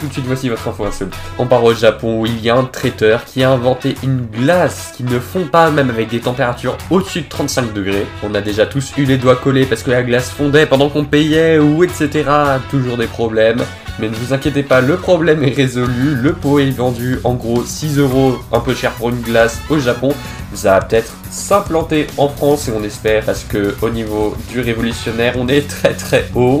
Tout de suite, voici votre info insolite. On part au Japon où il y a un traiteur qui a inventé une glace qui ne fond pas même avec des températures au-dessus de 35 degrés. On a déjà tous eu les doigts collés parce que la glace fondait pendant qu'on payait ou etc. Toujours des problèmes. Mais ne vous inquiétez pas, le problème est résolu. Le pot est vendu en gros 6 euros, un peu cher pour une glace au Japon. Ça va peut-être s'implanter en France et on espère parce que au niveau du révolutionnaire, on est très très haut.